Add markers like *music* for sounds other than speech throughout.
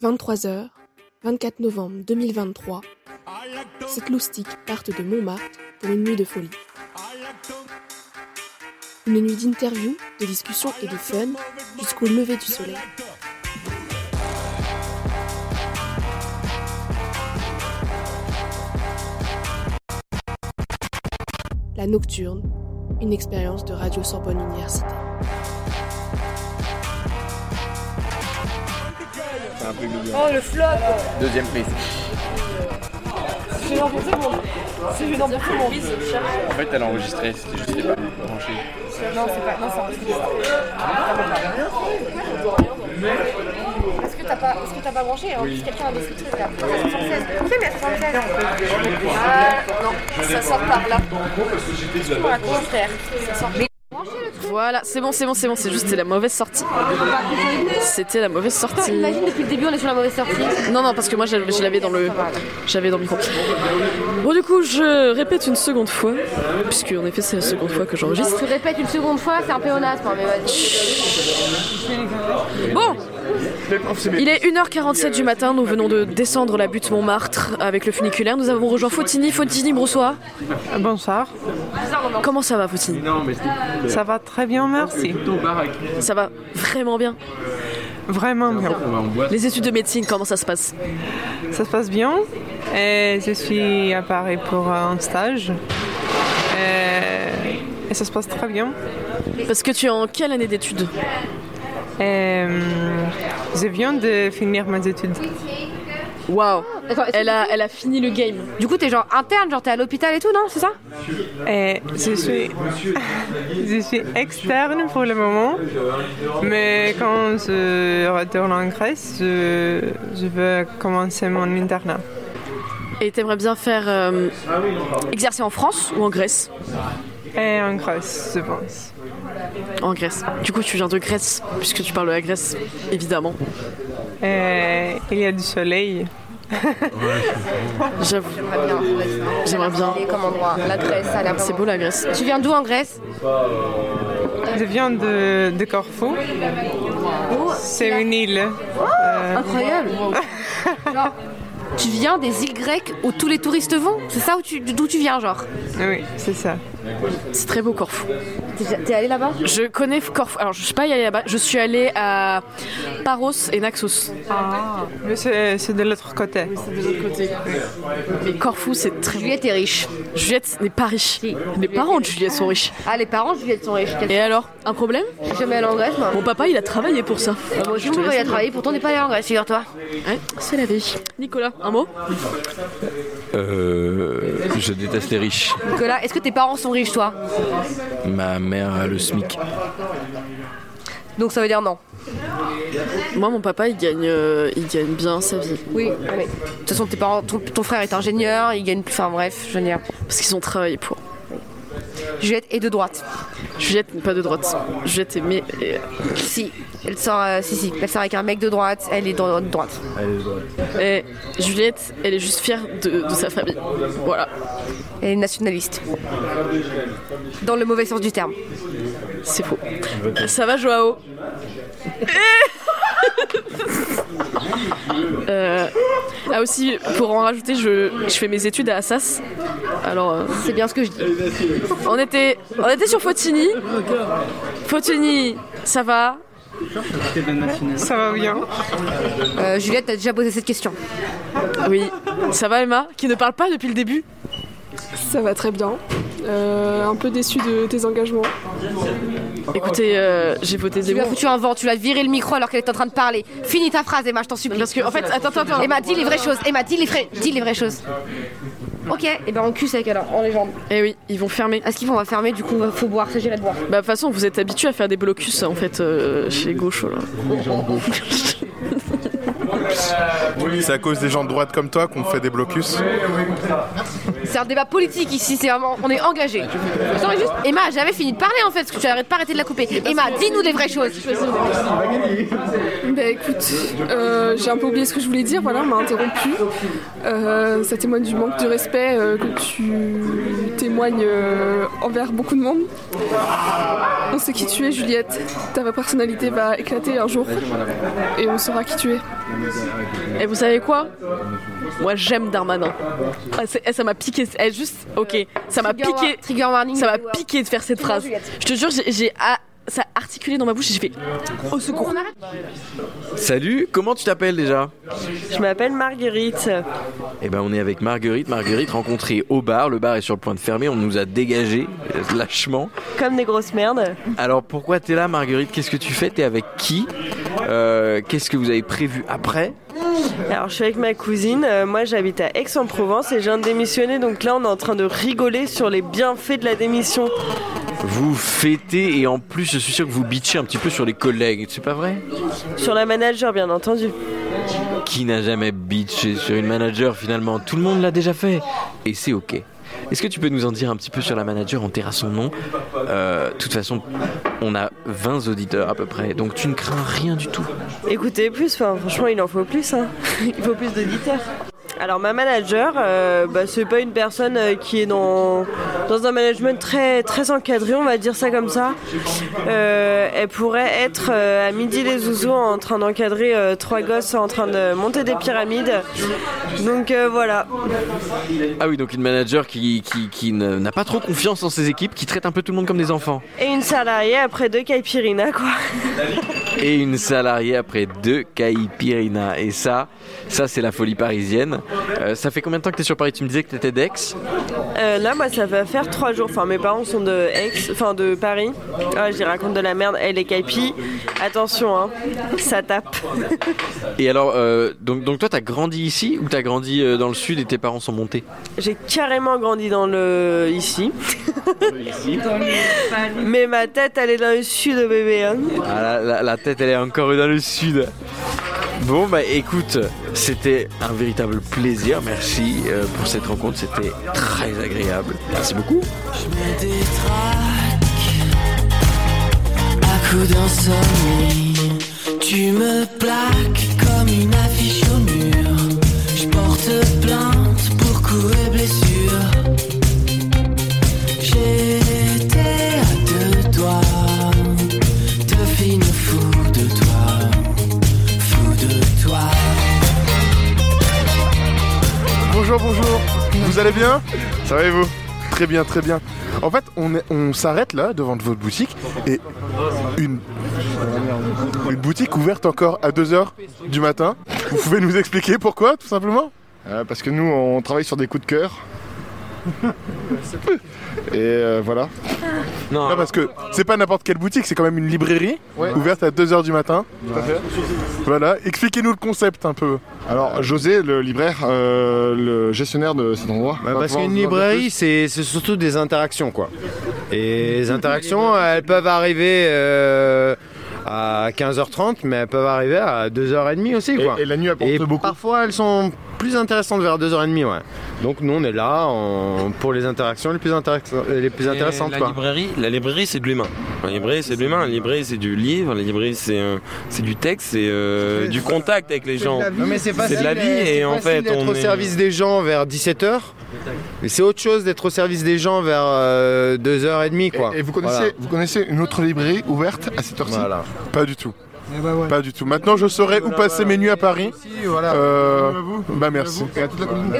23h, 24 novembre 2023, cette loustique partent de Montmartre pour une nuit de folie. Une nuit d'interviews, de discussions et de fun jusqu'au lever du soleil. La Nocturne, une expérience de Radio Sorbonne Université. C'est un peu mignon. Oh le flop. Deuxième prise. C'est gênant pour tout le monde C'est gênant pour tout le monde En fait, elle a enregistré, c'était juste les pas branché. Non c'est pas, non c'est enregistré Est-ce que t'as pas, est-ce que t'as pas branché En plus quelqu'un a là 76 Ok mais à 76 Ah non, ça sort par là. Ça sort Voilà, c'est bon, c'est bon, c'est bon, c'est juste c'était la mauvaise sortie. C'était la mauvaise sortie. Imagine depuis le début on est sur la mauvaise sortie Non, non, parce que moi je je l'avais dans le. J'avais dans le micro. Bon, du coup, je répète une seconde fois, puisque en effet c'est la seconde fois que j'enregistre. Tu répètes une seconde fois, c'est un pléonasme, hein, mais vas-y. Bon Il est 1h47 du matin, nous venons de descendre la butte Montmartre avec le funiculaire. Nous avons rejoint Fautini. Fautini, bonsoir. Bonsoir, Comment ça va, Fautini? Ça va très bien, merci. Ça va vraiment bien? Vraiment bien. Les études de médecine, comment ça se passe? Ça se passe bien. Et je suis à Paris pour un stage. Et, et ça se passe très bien. Parce que tu es en quelle année d'études? Hum, je viens de finir mes études. Waouh elle a, elle a fini le game. Du coup t'es genre interne, genre t'es à l'hôpital et tout, non C'est ça? Et je suis, *laughs* je suis externe pour le moment. Mais quand je retourne en Grèce, je, je veux commencer mon internat. Et t'aimerais bien faire euh, exercer en France ou en Grèce? Et en Grèce, je pense. En Grèce. Du coup, tu viens de Grèce, puisque tu parles de la Grèce, évidemment. Et il y a du soleil. J'avoue, j'aimerais bien. Et comme endroit, la Grèce, ça a l'air C'est beau la Grèce. Tu viens d'où en Grèce? Je viens de, de Corfou. C'est une île. Euh, Incroyable Genre, tu viens des îles grecques où tous les touristes vont? C'est ça où tu- d'où tu viens, genre? Oui, c'est ça. C'est très beau Corfou. T'es t'es allé là-bas Je connais Corfou. Alors, je suis pas allée là-bas. Je suis allée à Paros et Naxos. Mais c'est c'est de l'autre côté. de l'autre côté. Mais Corfou, c'est très beau. Juliette est riche. Juliette n'est pas riche. Si. Les parents de Juliette sont riches. Ah, les parents de Juliette sont riches. Et alors, un problème Je suis jamais allée en Grèce, moi. Mon papa, il a travaillé pour ça. Moi aussi, mon papa, il a travaillé, pourtant on n'est pas allé en Grèce, figure-toi. Ouais, c'est la vie. Nicolas, un mot Euh, je déteste les riches. Nicolas, est-ce que tes parents sont riches, toi? Ma mère a le SMIC. Donc ça veut dire non? Moi, mon papa, il gagne, euh, il gagne bien sa vie. Oui, mais de toute façon, tes parents, ton, ton frère est ingénieur, il gagne plus. Enfin bref, je veux dire. Parce qu'ils ont travaillé pour. Juliette est de droite. Juliette n'est pas de droite. Juliette est. Mais, Si, elle sort, euh, si, si, elle sort avec un mec de droite, elle est de, de droite. et Juliette, elle est juste fière de, de sa famille. Voilà. Elle est nationaliste. Dans le mauvais sens du terme. C'est faux. Ça va, Joao *laughs* Euh, ah aussi, pour en rajouter, je, je fais mes études à Assas. Alors, euh, C'est bien ce que je dis. on était, on était sur Fotini. Fotini, ça va Ça va bien. Euh, Juliette, t'as déjà posé cette question. Oui. Ça va, Emma Qui ne parle pas depuis le début? Ça va très bien. Euh, un peu déçu de tes engagements. Écoutez, euh, j'ai voté Tu lui as foutu un vent, tu lui as viré le micro alors qu'elle était en train de parler. Finis ta phrase, Emma, je t'en supplie. Parce que, en fait, attends, attends, attends. Emma, dis les vraies choses. Emma, dis les, vrais- dis les vraies choses. Ok, et ben on cul sec alors, en légende. Eh oui, ils vont fermer. À ce qu'ils vont, on va fermer, du coup, faut boire, s'agirait de boire. Bah, de toute façon, vous êtes habitués à faire des blocus, en fait, euh, chez les gauchos, là. C'est à cause des gens de droite comme toi qu'on fait des blocus. C'est un débat politique ici, c'est vraiment, on est engagé. Emma, j'avais fini de parler en fait, parce que tu arrêtes pas arrêter de la couper. Emma, dis-nous des vraies choses. Bah écoute, euh, j'ai un peu oublié ce que je voulais dire, voilà, on m'a interrompu. Euh, ça témoigne du manque de respect euh, que tu témoignes euh, envers beaucoup de monde. On sait qui tu es, Juliette. Ta vraie personnalité va éclater un jour et on saura qui tu es. Et vous savez quoi? Moi j'aime Darmanin. Ah, eh, ça m'a piqué. eh, juste, ok, ça m'a Trigger piqué. trigger warning. Ça m'a piqué de faire cette phrase. Je te jure, j'ai- ça a articulé dans ma bouche et j'ai fait au secours. Salut, comment tu t'appelles déjà? Je m'appelle Marguerite. Eh ben on est avec Marguerite. Marguerite rencontrée au bar. Le bar est sur le point de fermer. On nous a dégagé lâchement. Comme des grosses merdes. Alors pourquoi t'es là Marguerite? Qu'est-ce que tu fais? T'es avec qui? Euh, Qu'est-ce que vous avez prévu après? Alors je suis avec ma cousine, Euh, moi j'habite à Aix-en-Provence et je viens de démissionner donc là on est en train de rigoler sur les bienfaits de la démission. Vous fêtez et en plus je suis sûr que vous bitchez un petit peu sur les collègues. C'est pas vrai? Sur la manager bien entendu. Qui n'a jamais bitché sur une manager finalement? Tout le monde l'a déjà fait. Et c'est ok. Est-ce que tu peux nous en dire un petit peu sur la manager On taira son nom? Euh, De toute façon, on a 20 auditeurs à peu près, donc tu ne crains rien du tout. Écoutez plus, enfin, franchement il en faut plus, hein. *laughs* il faut plus d'auditeurs. Alors ma manager, euh, bah, c'est pas une personne euh, qui est dans, dans un management très, très encadré, on va dire ça comme ça. Euh, elle pourrait être euh, à midi les zouzous en train d'encadrer trois gosses en train de monter des pyramides. Donc voilà. Ah oui, donc une manager qui, qui, qui ne- n'a pas trop confiance en ses équipes, qui traite un peu tout le monde comme des enfants. Et une salariée après deux caipirinas quoi. Et une salariée après deux caipirinas. Et ça, ça c'est la folie parisienne. Euh, ça fait combien de temps que tu es sur Paris? Tu me disais que tu étais d'Aix Euh, là, moi, ça va faire trois jours. Enfin, mes parents sont de Aix, enfin de Paris. Ah, j'y raconte de la merde. Elle est caipi. Attention, hein, ça tape. *laughs* Et alors, euh, donc, donc toi, t'as grandi ici ou t'as grandi euh, dans le sud et tes parents sont montés? J'ai carrément grandi dans le ici. Mais ma tête, elle est dans le sud, bébé. hein. ah, la, la- la tête, elle est encore dans le sud. Bon, bah écoute, c'était un véritable plaisir. Merci euh, pour cette rencontre, c'était très agréable. Merci beaucoup. me détraque à coup d'insomnie. Tu me plaques comme une affiche au mur. Je porte plainte pour coups et blessures. Bonjour, bonjour. Vous allez bien? Ça va et vous? Très bien, très bien. En fait, on, s'arrête là devant votre boutique et une, une boutique ouverte encore à 2h du matin. Vous pouvez nous expliquer pourquoi, tout simplement? Euh, parce que nous, on travaille sur des coups de cœur. Et euh, voilà. Non, Non, parce que c'est pas n'importe quelle boutique, c'est quand même une librairie ouverte à 2h du matin. Voilà, expliquez-nous le concept un peu. Alors, José, le libraire, euh, le gestionnaire de cet endroit. Bah, va parce pouvoir qu'une nous en dire librairie, c'est c'est surtout des interactions, quoi. Et les interactions, elles peuvent arriver euh, à 15h30, mais elles peuvent arriver à 2h30 aussi, quoi. Et, et la nuit apporte Et beaucoup. parfois, elles sont plus intéressantes vers 2h30, ouais. Donc nous, on est là en- pour les interactions les plus, interac- les plus intéressantes, la quoi. librairie, la librairie c'est de l'humain. La librairie c'est de l'humain, la librairie c'est du livre, la librairie c'est euh, c'est du texte, c'est euh, du contact avec les gens. Non, mais c'est C'est de la vie et en fait d'être on au est... service des gens vers 17h. Mais c'est autre chose d'être au service des gens vers euh, 2h30 quoi. Et, et vous, connaissez, Voilà. vous connaissez une autre librairie ouverte à cette heure-ci? Voilà. Pas du tout. Pas du tout. Maintenant, je saurai où passer mes nuits à Paris. voilà. Euh, bah merci.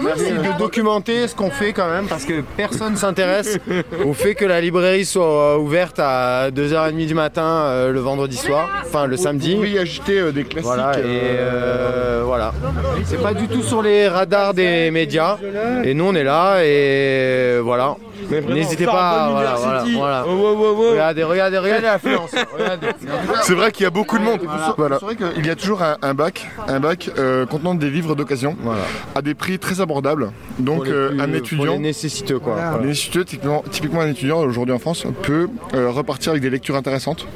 Merci de documenter ce qu'on fait quand même parce que personne s'intéresse *laughs* au fait que la librairie soit euh, ouverte à 2h30 du matin euh, le vendredi soir, enfin le samedi. Vous pouvez y ajouter euh, des classiques. Voilà, et euh, voilà. C'est pas du tout sur les radars des médias. Et nous on est là et voilà. N'hésitez pas, voilà, voilà, voilà. Regardez, regardez, regardez l'affluence. *laughs* Regardez. C'est vrai qu'il y a beaucoup de monde. Voilà. C'est vrai qu'il y a toujours un, un bac, un bac euh, contenant des livres d'occasion Voilà. à des prix très abordables. Donc Pour les euh, plus- un pour étudiant, les nécessiteux quoi. Voilà. un étudiant, typiquement, typiquement un étudiant aujourd'hui en France peut euh, repartir avec des lectures intéressantes.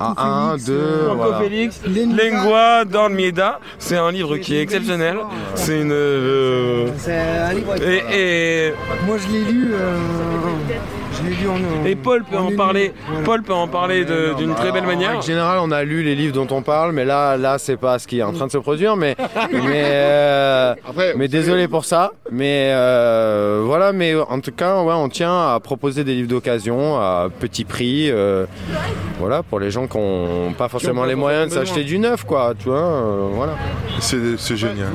Ah, un, deux, voilà. Lingua dormida, c'est un livre qui est exceptionnel. C'est une. euh, et, et- Moi je l'ai lu. Euh, je l'ai lu en. et Paul peut en parler. Paul peut en parler d'une très belle En manière. règle générale, on a lu les livres dont on parle, mais là, là, c'est pas ce qui est en train de se produire. Mais, mais, euh, mais désolé pour ça. Mais euh, voilà, mais en tout cas, ouais, on tient à proposer des livres d'occasion à petit prix. euh, voilà, pour les gens qui n'ont pas forcément les moyens de s'acheter du neuf, quoi. Tu vois, euh, voilà. C'est c'est génial.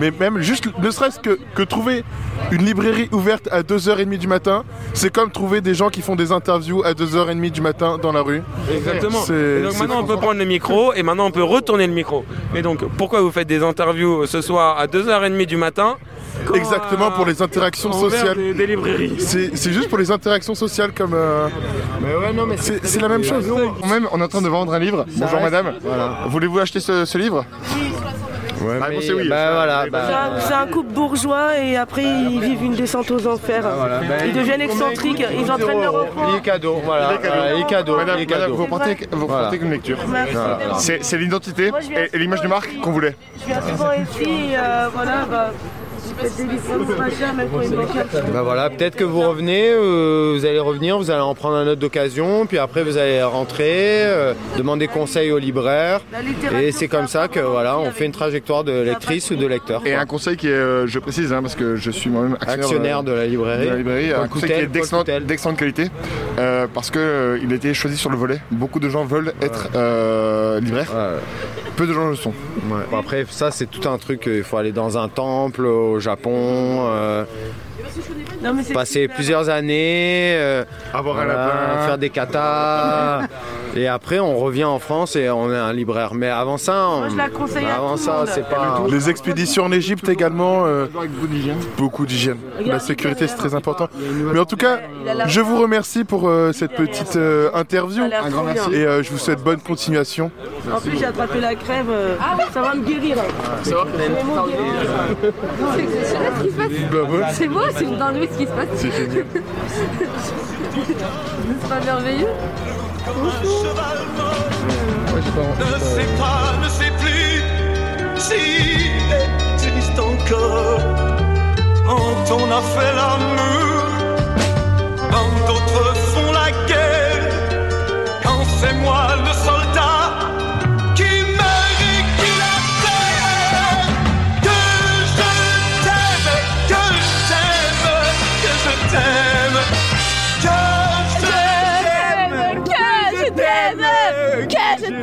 Mais même juste, ne serait-ce que, que trouver une librairie ouverte à 2h30 du matin, c'est comme trouver des gens qui font des interviews à 2h30 du matin dans la rue. Exactement. Et donc maintenant on peut prendre le micro et maintenant on peut retourner le micro. Et donc pourquoi vous faites des interviews ce soir à 2h30 du matin quand, Exactement pour les interactions sociales. Des, des librairies. C'est juste pour les interactions sociales comme. euh, c'est c'est la même chose. Même, on est en train de vendre un livre. Bonjour reste- madame. Voulez-vous acheter ce, ce livre? Ouais, La mais- réponse est oui. bah, voilà, C'est bah, un- C'est un couple bourgeois et après ils vivent une descente aux enfers. Ils deviennent excentriques, ils entraînent leur enfant. les cadeaux, voilà. Les cadeaux. Madame, les madame, cadeaux. vous portez, vous portez qu'une lecture. C'est l'identité et l'image de marque qu'on voulait. Je viens souvent ici et euh, voilà, bah, voilà, peut-être que vous revenez, euh, vous allez revenir, vous allez en prendre un autre d'occasion, puis après vous allez rentrer, euh, demander conseil au libraire, et c'est comme ça que voilà, on fait une trajectoire de lectrice ou de lecteur. Et un conseil qui est, euh, je précise, hein, parce que je suis moi-même actionnaire, Actionnaire de la librairie. de la librairie, Paul un conseil Coutel, qui est d'excellente qualité, euh, parce que euh, il a été choisi sur le volet. Beaucoup de gens veulent être euh, libraires. Peu de gens le sont. Ouais. Bon, après, ça c'est tout un truc, euh, il faut aller dans un temple au Japon, euh, Non, mais c'est passer super. plusieurs années, euh, Avoir un lapin. faire des katas, *laughs* et après on revient en France et on est un libraire. Mais avant ça, on- Moi, je la conseille avant ça c'est pas... Les expéditions en Égypte également. euh, beaucoup d'hygiène. La sécurité c'est très important. Mais en tout cas, je vous remercie pour euh, cette petite euh, interview. Bien. Et euh, je vous souhaite bonne continuation. En plus, j'ai attrapé la crève, ça va me guérir. C'est ce qui se passe. C'est moi, c'est une dinguerie ce qui se passe. C'est génial. *laughs* C'est pas merveilleux Ne sais pas, ne sais plus s'il existe encore. Quand on a fait l'amour, je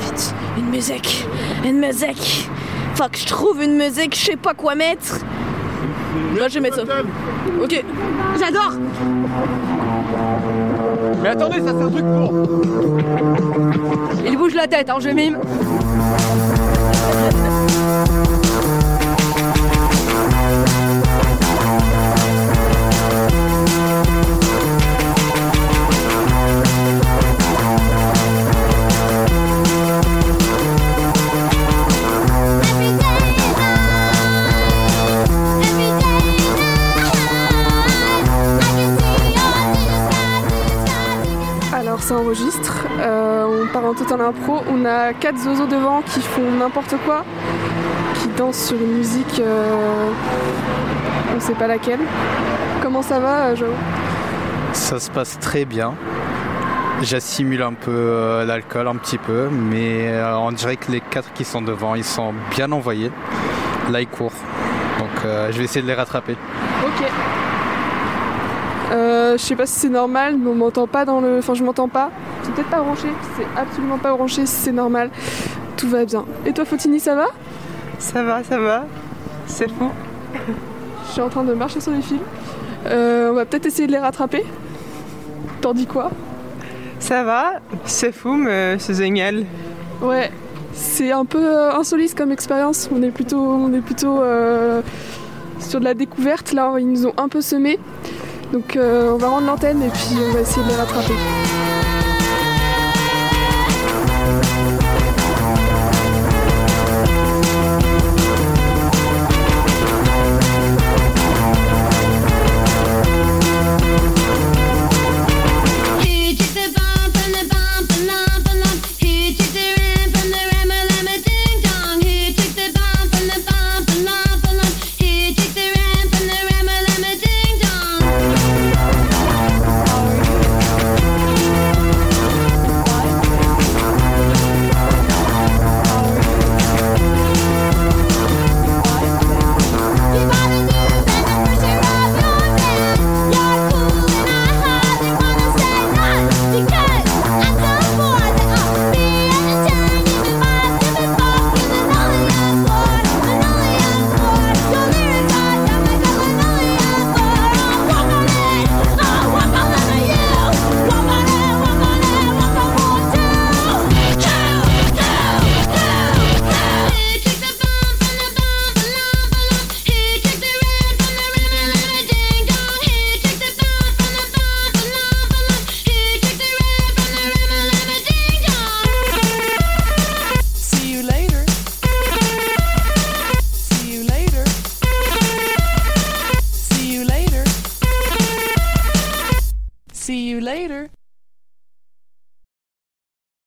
Vite, une musique, une musique. Faut que je trouve une musique, je sais pas quoi mettre. Là, je vais mettre ça. Ok. J'adore. Mais attendez, ça c'est un truc pour. Il la tête, hein, je mime. En total impro, on a quatre zozos devant qui font n'importe quoi, qui dansent sur une musique, euh, on sait pas laquelle. Comment ça va euh, Joe Ça se passe très bien. J'assimile un peu euh, l'alcool, un petit peu, mais euh, on dirait que les quatre qui sont devant, ils sont bien envoyés. Là, ils courent. Donc, je vais essayer de les rattraper. Ok. Euh, je sais pas si c'est normal, mais on m'entend pas dans le... Enfin je m'entends pas. C'est peut-être pas branché, c'est absolument pas branché, c'est normal. Tout va bien. Et toi Fautini, ça va? Ça va, ça va. C'est fou. Je suis en train de marcher sur les fils. Euh, on va peut-être essayer de les rattraper. T'en dis quoi? Ça va, c'est fou, mais c'est génial. Ouais, c'est un peu euh, insolite comme expérience. On est plutôt, on est plutôt euh, sur de la découverte. Là, ils nous ont un peu semé. Donc, euh, on va rendre l'antenne et puis on va essayer de les rattraper.